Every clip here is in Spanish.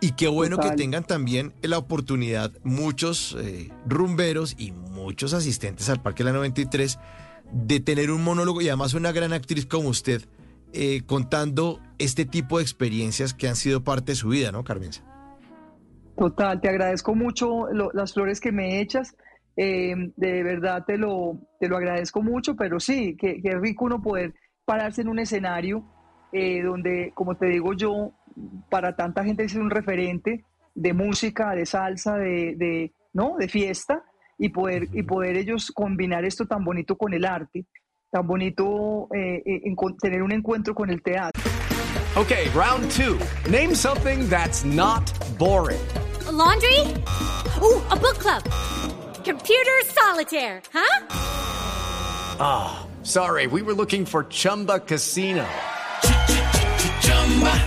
Y qué bueno Total. que tengan también la oportunidad muchos eh, rumberos y muchos asistentes al Parque La 93 de tener un monólogo y además una gran actriz como usted eh, contando este tipo de experiencias que han sido parte de su vida, ¿no, Carmenza? Total, te agradezco mucho lo- las flores que me echas. eh, de verdad te lo, te lo agradezco mucho, pero sí, qué, qué rico uno poder pararse en un escenario eh, donde, como te digo yo, para tanta gente es un referente de música, de salsa, de, de, ¿no? de fiesta, y poder, y poder ellos combinar esto tan bonito con el arte, tan bonito eh, eh, encon- tener un encuentro con el teatro. Okay, round two. Name something that's not boring. A laundry? Ooh, a book club. Computer solitaire, huh? Sorry, we were looking for Chumba Casino.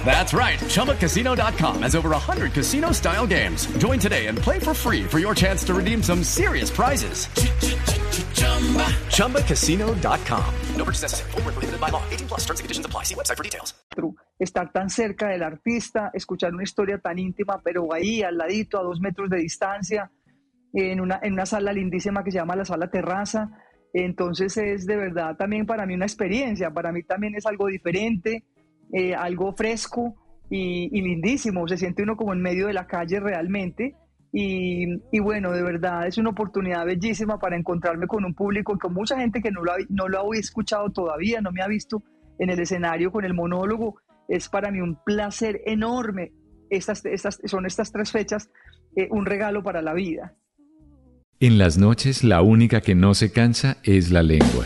That's right. ChumbaCasino.com has over 100 casino style games. Join today and play for free for your chance to redeem some serious prizes. ChumbaCasino.com. No purchase necessary. Where prohibited by law. 18 plus terms and conditions apply. See website for details. estar tan cerca del artista, escuchar una historia tan íntima, pero ahí al ladito, a dos metros de distancia, en una, en una sala lindísima que se llama la sala terraza. Entonces es de verdad también para mí una experiencia, para mí también es algo diferente, eh, algo fresco y, y lindísimo. Se siente uno como en medio de la calle realmente. Y, y bueno, de verdad es una oportunidad bellísima para encontrarme con un público, con mucha gente que no lo, ha- no lo había escuchado todavía, no me ha visto en el escenario con el monólogo. Es para mí un placer enorme. Estas, estas, son estas tres fechas eh, un regalo para la vida. En las noches la única que no se cansa es la lengua.